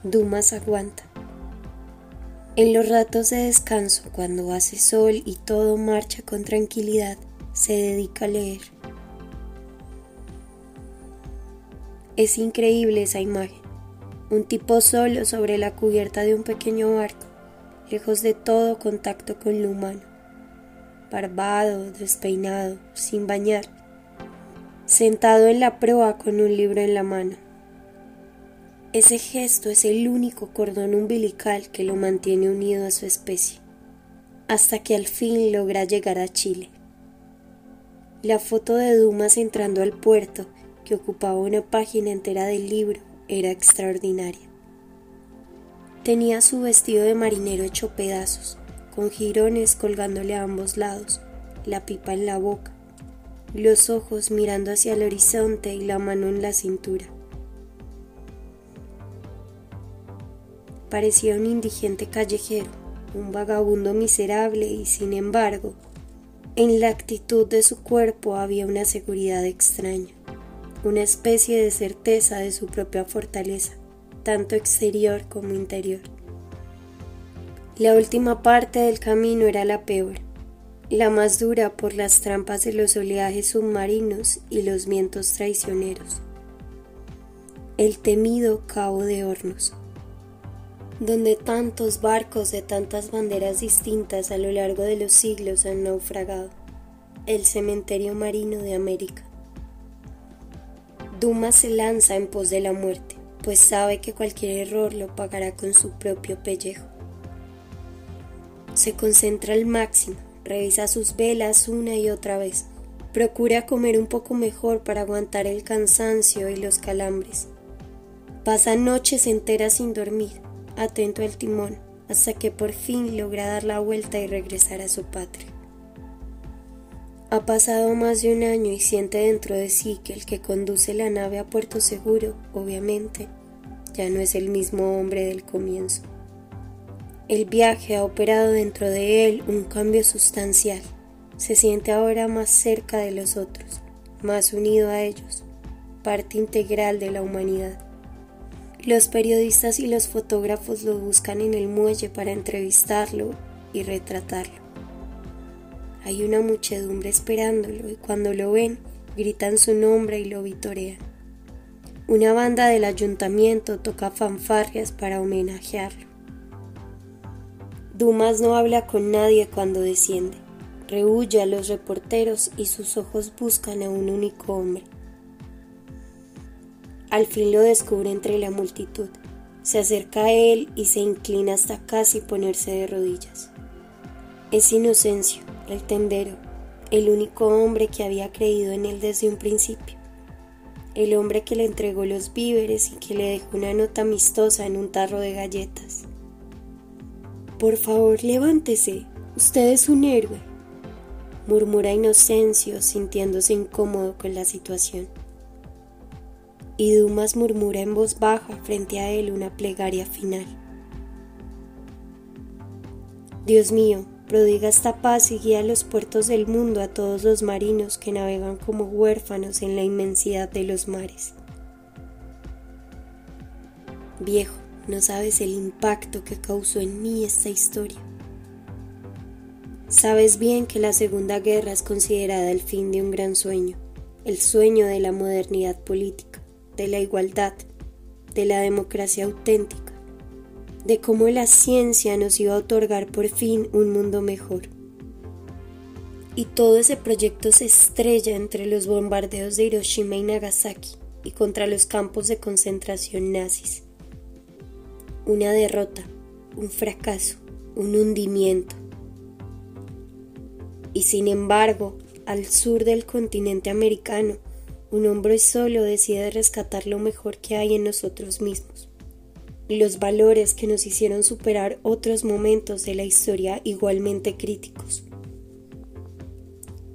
Dumas aguanta. En los ratos de descanso, cuando hace sol y todo marcha con tranquilidad, se dedica a leer Es increíble esa imagen. Un tipo solo sobre la cubierta de un pequeño barco, lejos de todo contacto con lo humano. Barbado, despeinado, sin bañar, sentado en la proa con un libro en la mano. Ese gesto es el único cordón umbilical que lo mantiene unido a su especie, hasta que al fin logra llegar a Chile. La foto de Dumas entrando al puerto ocupaba una página entera del libro, era extraordinaria. Tenía su vestido de marinero hecho pedazos, con jirones colgándole a ambos lados, la pipa en la boca, los ojos mirando hacia el horizonte y la mano en la cintura. Parecía un indigente callejero, un vagabundo miserable y sin embargo, en la actitud de su cuerpo había una seguridad extraña una especie de certeza de su propia fortaleza, tanto exterior como interior. La última parte del camino era la peor, la más dura por las trampas de los oleajes submarinos y los vientos traicioneros. El temido Cabo de Hornos, donde tantos barcos de tantas banderas distintas a lo largo de los siglos han naufragado, el cementerio marino de América. Dumas se lanza en pos de la muerte, pues sabe que cualquier error lo pagará con su propio pellejo. Se concentra al máximo, revisa sus velas una y otra vez, procura comer un poco mejor para aguantar el cansancio y los calambres. Pasa noches enteras sin dormir, atento al timón, hasta que por fin logra dar la vuelta y regresar a su patria. Ha pasado más de un año y siente dentro de sí que el que conduce la nave a puerto seguro, obviamente, ya no es el mismo hombre del comienzo. El viaje ha operado dentro de él un cambio sustancial. Se siente ahora más cerca de los otros, más unido a ellos, parte integral de la humanidad. Los periodistas y los fotógrafos lo buscan en el muelle para entrevistarlo y retratarlo. Hay una muchedumbre esperándolo y cuando lo ven, gritan su nombre y lo vitorean. Una banda del ayuntamiento toca fanfarrias para homenajearlo. Dumas no habla con nadie cuando desciende. Rehuye a los reporteros y sus ojos buscan a un único hombre. Al fin lo descubre entre la multitud. Se acerca a él y se inclina hasta casi ponerse de rodillas. Es Inocencio, el tendero, el único hombre que había creído en él desde un principio. El hombre que le entregó los víveres y que le dejó una nota amistosa en un tarro de galletas. Por favor, levántese. Usted es un héroe, murmura Inocencio sintiéndose incómodo con la situación y Dumas murmura en voz baja frente a él una plegaria final. Dios mío, prodiga esta paz y guía los puertos del mundo a todos los marinos que navegan como huérfanos en la inmensidad de los mares. Viejo, no sabes el impacto que causó en mí esta historia. Sabes bien que la Segunda Guerra es considerada el fin de un gran sueño, el sueño de la modernidad política de la igualdad, de la democracia auténtica, de cómo la ciencia nos iba a otorgar por fin un mundo mejor. Y todo ese proyecto se estrella entre los bombardeos de Hiroshima y Nagasaki y contra los campos de concentración nazis. Una derrota, un fracaso, un hundimiento. Y sin embargo, al sur del continente americano, un hombre solo decide rescatar lo mejor que hay en nosotros mismos los valores que nos hicieron superar otros momentos de la historia igualmente críticos.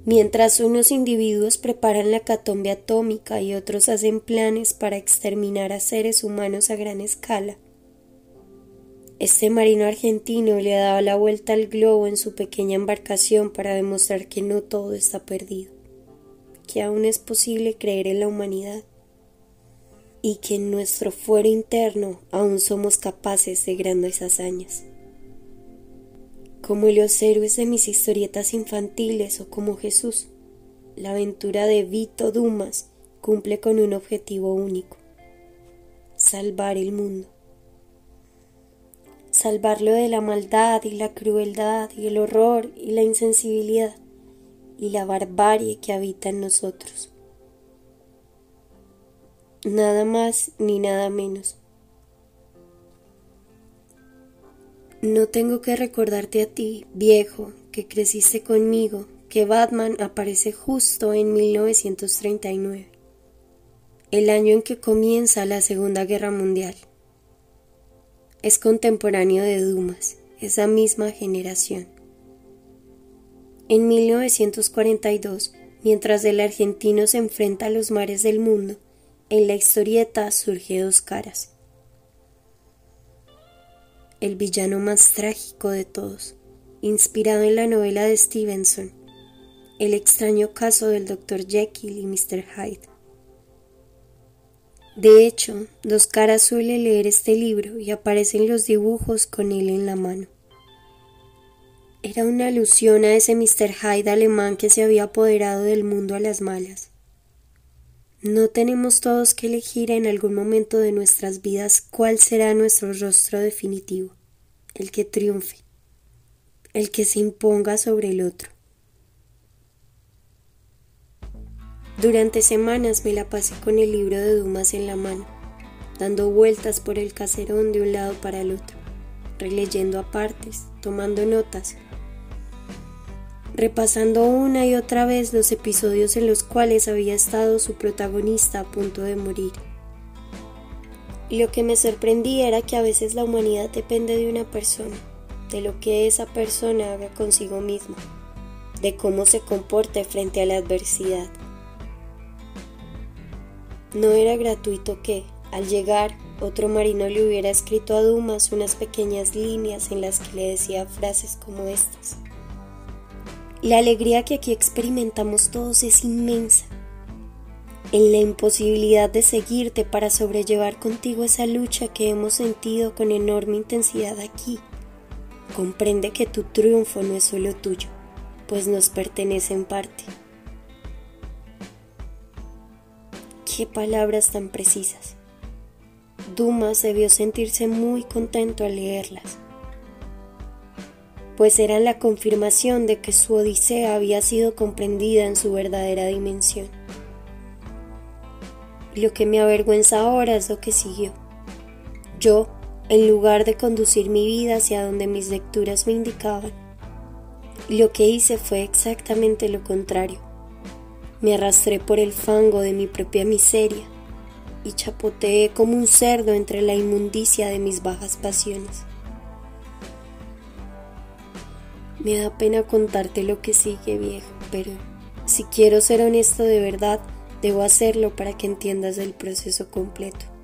Mientras unos individuos preparan la catombe atómica y otros hacen planes para exterminar a seres humanos a gran escala, este marino argentino le ha dado la vuelta al globo en su pequeña embarcación para demostrar que no todo está perdido que aún es posible creer en la humanidad y que en nuestro fuero interno aún somos capaces de grandes hazañas. Como los héroes de mis historietas infantiles o como Jesús, la aventura de Vito Dumas cumple con un objetivo único, salvar el mundo. Salvarlo de la maldad y la crueldad y el horror y la insensibilidad y la barbarie que habita en nosotros. Nada más ni nada menos. No tengo que recordarte a ti, viejo, que creciste conmigo, que Batman aparece justo en 1939, el año en que comienza la Segunda Guerra Mundial. Es contemporáneo de Dumas, esa misma generación. En 1942, mientras el argentino se enfrenta a los mares del mundo, en la historieta surge dos caras. El villano más trágico de todos, inspirado en la novela de Stevenson, El extraño caso del Dr. Jekyll y Mr. Hyde. De hecho, Dos Caras suele leer este libro y aparecen los dibujos con él en la mano. Era una alusión a ese Mr. Hyde alemán que se había apoderado del mundo a las malas. No tenemos todos que elegir en algún momento de nuestras vidas cuál será nuestro rostro definitivo, el que triunfe, el que se imponga sobre el otro. Durante semanas me la pasé con el libro de Dumas en la mano, dando vueltas por el caserón de un lado para el otro, releyendo apartes, tomando notas repasando una y otra vez los episodios en los cuales había estado su protagonista a punto de morir. Lo que me sorprendía era que a veces la humanidad depende de una persona, de lo que esa persona haga consigo misma, de cómo se comporte frente a la adversidad. No era gratuito que, al llegar, otro marino le hubiera escrito a Dumas unas pequeñas líneas en las que le decía frases como estas. La alegría que aquí experimentamos todos es inmensa. En la imposibilidad de seguirte para sobrellevar contigo esa lucha que hemos sentido con enorme intensidad aquí, comprende que tu triunfo no es solo tuyo, pues nos pertenece en parte. Qué palabras tan precisas. Dumas debió sentirse muy contento al leerlas, pues eran la confirmación de que su odisea había sido comprendida en su verdadera dimensión. Lo que me avergüenza ahora es lo que siguió. Yo, en lugar de conducir mi vida hacia donde mis lecturas me indicaban, lo que hice fue exactamente lo contrario. Me arrastré por el fango de mi propia miseria y chapoteé como un cerdo entre la inmundicia de mis bajas pasiones. Me da pena contarte lo que sigue, viejo, pero si quiero ser honesto de verdad, debo hacerlo para que entiendas el proceso completo.